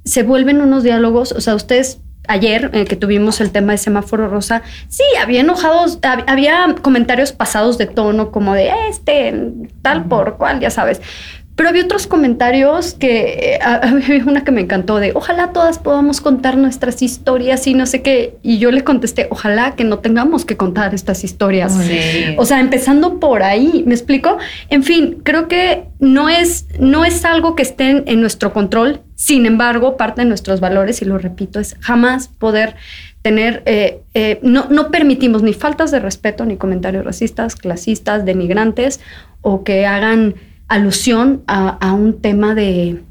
Se vuelven unos diálogos, o sea, ustedes ayer eh, que tuvimos el tema de semáforo rosa, sí, había enojados, hab- había comentarios pasados de tono como de este, tal por cual, ya sabes. Pero había otros comentarios que, eh, había una que me encantó de, ojalá todas podamos contar nuestras historias y no sé qué. Y yo le contesté, ojalá que no tengamos que contar estas historias. Sí. O sea, empezando por ahí, ¿me explico? En fin, creo que no es, no es algo que esté en, en nuestro control. Sin embargo, parte de nuestros valores, y lo repito, es jamás poder tener, eh, eh, no, no permitimos ni faltas de respeto, ni comentarios racistas, clasistas, denigrantes, o que hagan alusión a, a un tema de,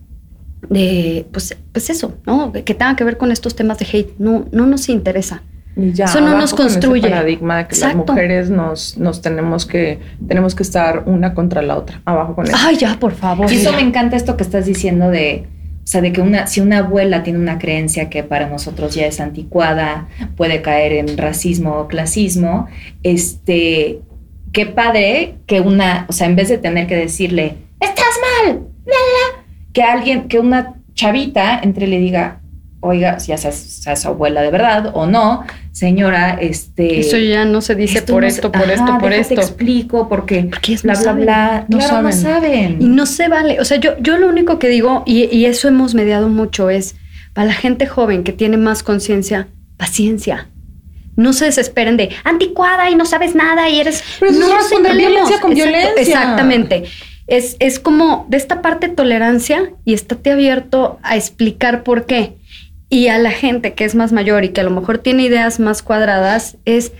de pues, pues eso, ¿no? Que tenga que ver con estos temas de hate. No, no nos interesa. Y ya, Eso no nos construye. paradigma de que Exacto. las mujeres nos, nos tenemos que tenemos que estar una contra la otra. Abajo con eso. Ay, ya, por favor. Y eso me encanta esto que estás diciendo de, o sea, de que una, si una abuela tiene una creencia que para nosotros ya es anticuada, puede caer en racismo o clasismo, este, qué padre que una, o sea, en vez de tener que decirle, estás mal, la, la", que alguien, que una chavita entre y le diga, oiga, si ya sea, sea su abuela de verdad o no, señora, este... Eso ya no se dice por no esto, se- por esto, por esto. explico porque Porque bla, no bla, saben. bla. No claro, no saben. saben. Y no se vale. O sea, yo, yo lo único que digo, y, y eso hemos mediado mucho, es para la gente joven que tiene más conciencia, paciencia. No se desesperen de anticuada y no sabes nada y eres. Pero no responder violencia con Exacto, violencia. Exactamente. Es, es como de esta parte tolerancia y estate abierto a explicar por qué. Y a la gente que es más mayor y que a lo mejor tiene ideas más cuadradas, es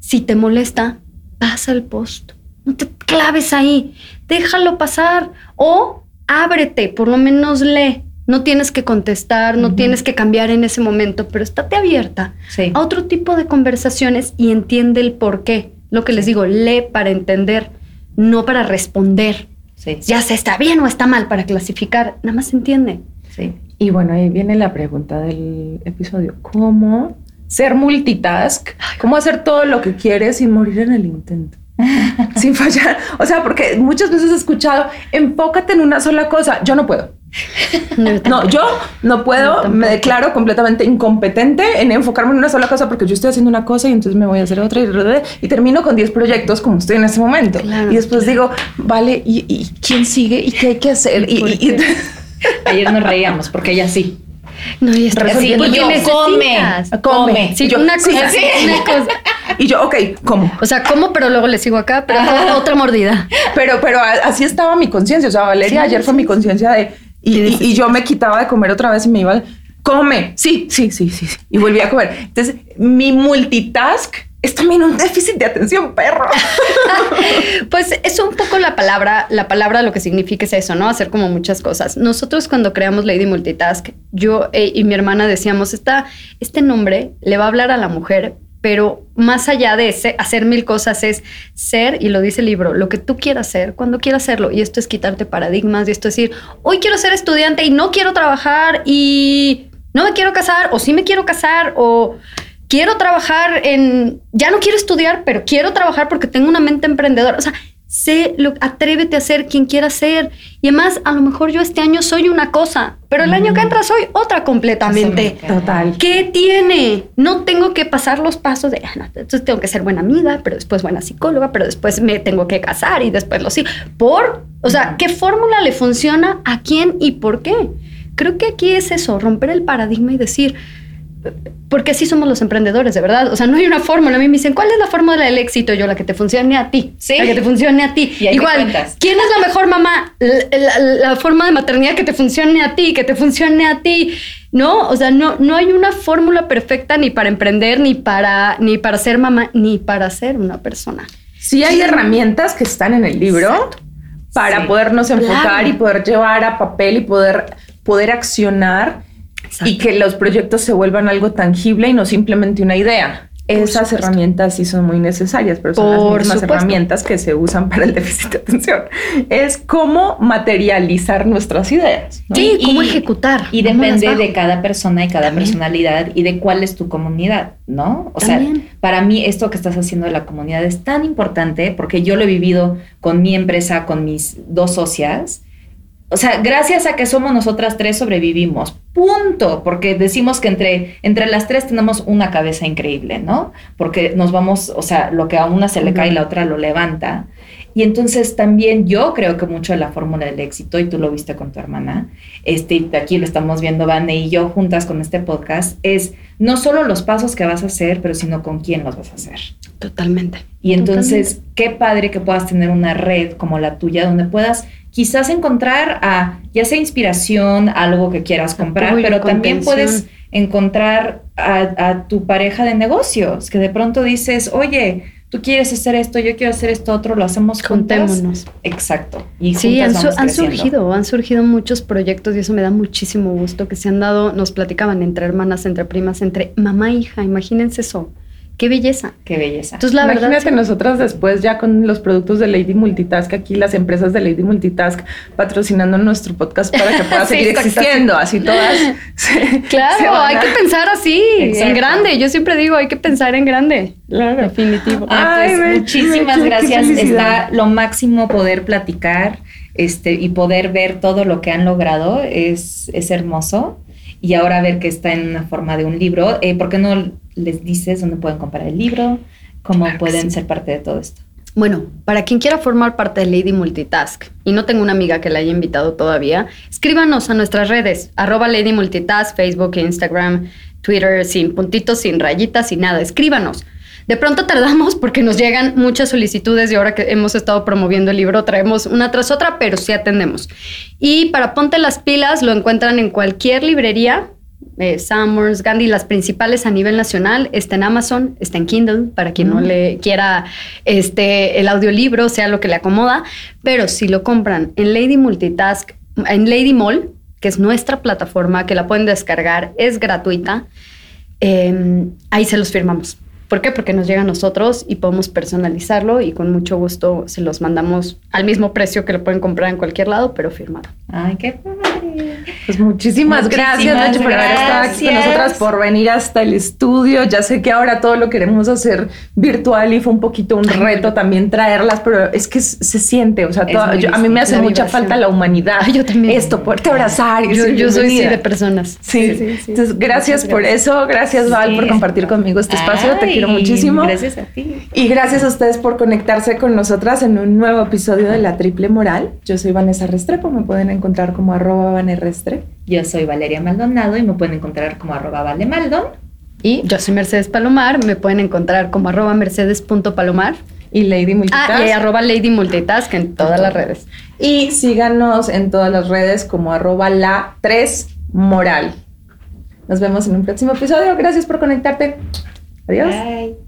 si te molesta, pasa el post. No te claves ahí, déjalo pasar o ábrete, por lo menos lee. No tienes que contestar, no tienes que cambiar en ese momento, pero estate abierta Sí. a otro tipo de conversaciones y entiende el por qué. Lo que les digo, lee para entender, no para responder. Sí, Ya se está bien o está mal para clasificar, nada más entiende. sí. Y bueno, ahí viene la pregunta del episodio. ¿Cómo ser multitask? ¿Cómo hacer todo lo que quieres sin morir en el intento? sin fallar. O sea, porque muchas veces he escuchado, enfócate en una sola cosa. Yo no puedo. No, yo no puedo, me declaro completamente incompetente en enfocarme en una sola cosa porque yo estoy haciendo una cosa y entonces me voy a hacer otra y, y termino con 10 proyectos como estoy en ese momento. y después digo, vale, ¿y, quién sigue? ¿Y qué hay que hacer? Y, Ayer nos reíamos porque ella sí. No, y está así, y yo, come, come. Sí, yo, una cosa, sí, una cosa. Y yo, ok, ¿cómo? O sea, ¿cómo? Pero luego le sigo acá, pero otra mordida. Pero, pero así estaba mi conciencia. O sea, Valeria ayer fue mi conciencia de y, yo me quitaba de comer otra vez y me iba, come, sí, sí, sí, sí, y volví a comer. Entonces, mi multitask es también un déficit de atención, perro. pues es un poco la palabra, la palabra lo que significa es eso, ¿no? Hacer como muchas cosas. Nosotros cuando creamos Lady Multitask, yo eh, y mi hermana decíamos, Esta, este nombre le va a hablar a la mujer, pero más allá de hacer mil cosas es ser, y lo dice el libro, lo que tú quieras ser, cuando quieras hacerlo. Y esto es quitarte paradigmas, y esto es decir, hoy quiero ser estudiante y no quiero trabajar y no me quiero casar, o sí me quiero casar, o quiero trabajar en, ya no quiero estudiar, pero quiero trabajar porque tengo una mente emprendedora. O sea, sé lo, atrévete a ser quien quieras ser. Y además, a lo mejor yo este año soy una cosa, pero el año que entra soy otra completamente. Total. ¿Qué tiene? No tengo que pasar los pasos de, ah, entonces tengo que ser buena amiga, pero después buena psicóloga, pero después me tengo que casar y después lo sí. Por, o sea, ¿qué fórmula le funciona a quién y por qué? Creo que aquí es eso, romper el paradigma y decir, porque así somos los emprendedores, de verdad. O sea, no hay una fórmula. A mí me dicen, ¿cuál es la fórmula del éxito? Yo, la que te funcione a ti. Sí. La que te funcione a ti. Igual, ¿quién es la mejor mamá? La, forma de maternidad que te funcione a ti, que te funcione a ti. No, o sea, no, no hay una fórmula perfecta ni para emprender, ni para, ni para ser mamá, ni para ser una persona. Sí hay herramientas que están en el libro para podernos enfocar y poder llevar a papel y poder, poder accionar y que los proyectos se vuelvan algo tangible y no simplemente una idea. Esas herramientas sí son muy necesarias, pero son las mismas herramientas que se usan para el déficit de atención. Es cómo materializar nuestras ideas. Sí, cómo ejecutar. Y depende de cada persona y cada personalidad y de cuál es tu comunidad, ¿no? O sea, para mí esto que estás haciendo de la comunidad es tan importante porque yo lo he vivido con mi empresa, con mis dos socias o sea, gracias a que somos nosotras tres sobrevivimos. Punto. Porque decimos que entre, entre las tres tenemos una cabeza increíble, ¿no? Porque nos vamos, o sea, lo que a una se le cae, la otra lo levanta. Y entonces también yo creo que mucho de la fórmula del éxito, y tú lo viste con tu hermana, este, aquí lo estamos viendo Vane y yo juntas con este podcast, es no solo los pasos que vas a hacer, pero sino con quién los vas a hacer. Totalmente. Y entonces, qué padre que puedas tener una red como la tuya donde puedas quizás encontrar a, ya sea inspiración, algo que quieras comprar, pero también puedes encontrar a, tu pareja de negocios, que de pronto dices, oye, tú quieres hacer esto, yo quiero hacer esto otro, lo hacemos juntos. Exacto. Y sí, han, han surgido, han surgido muchos proyectos y eso me da muchísimo gusto que se han dado, nos platicaban entre hermanas, entre primas, entre mamá e hija, imagínense eso. Qué belleza. Qué belleza. Entonces, la Imagínate verdad, nosotras después ya con los productos de Lady Multitask, aquí las empresas de Lady Multitask patrocinando nuestro podcast para que pueda seguir existiendo, así todas. claro, hay que pensar así, en grande. Yo siempre digo, hay que pensar en grande. Claro. Definitivo. Ah, pues, muchísimas gracias. Está lo máximo poder platicar este, y poder ver todo lo que han logrado. Es, es hermoso y ahora ver que está en una forma de un libro. Eh, ¿Por qué no les dices dónde pueden comprar el libro? ¿Cómo pueden ser parte de todo esto? Bueno, para quien quiera formar parte de Lady Multitask y no tengo una amiga que la haya invitado todavía, escríbanos a nuestras redes, arroba Lady Multitask, Facebook, Instagram, Twitter, sin puntitos, sin rayitas, sin nada. Escríbanos. De pronto tardamos porque nos llegan muchas solicitudes y ahora que hemos estado promoviendo el libro traemos una tras otra, pero sí atendemos. Y para Ponte las Pilas lo encuentran en cualquier librería, eh, Summers, Gandhi, las principales a nivel nacional, está en Amazon, está en Kindle, para quien no mm. le quiera este, el audiolibro, sea lo que le acomoda, pero si lo compran en Lady Multitask, en Lady Mall, que es nuestra plataforma, que la pueden descargar, es gratuita, em, ahí se los firmamos. ¿Por qué? Porque nos llega a nosotros y podemos personalizarlo y con mucho gusto se los mandamos al mismo precio que lo pueden comprar en cualquier lado, pero firmado. Ay, qué padre. Pues muchísimas, Muchísimas gracias, Nacho, por haber estado aquí con nosotras, por venir hasta el estudio. Ya sé que ahora todo lo queremos hacer virtual y fue un poquito un reto también traerlas, pero es que se siente, o sea, toda- yo- a mí me hace mucha vibración. falta la humanidad. Ay, yo también. Esto, poderte abrazar. y Yo, decir yo soy sí de personas. Sí, entonces gracias por eso, gracias Val Sí. por compartir conmigo este espacio, te Ay, quiero muchísimo. Gracias a ti. Y gracias a ustedes por conectarse con nosotras en un nuevo episodio de La Triple Moral. Yo soy Vanessa Restrepo, me pueden encontrar como arroba vanerrestre. Yo soy Valeria Maldonado y me pueden encontrar como arroba valemaldon. Y, Yo soy Mercedes Palomar, me pueden encontrar como arroba mercedes.palomar y Lady Multitask. ah, y arroba Lady Multitask en todas las redes. Y síganos en todas las redes como arroba la 3 moral. Nos vemos en un próximo episodio. Gracias por conectarte. Adiós. Bye.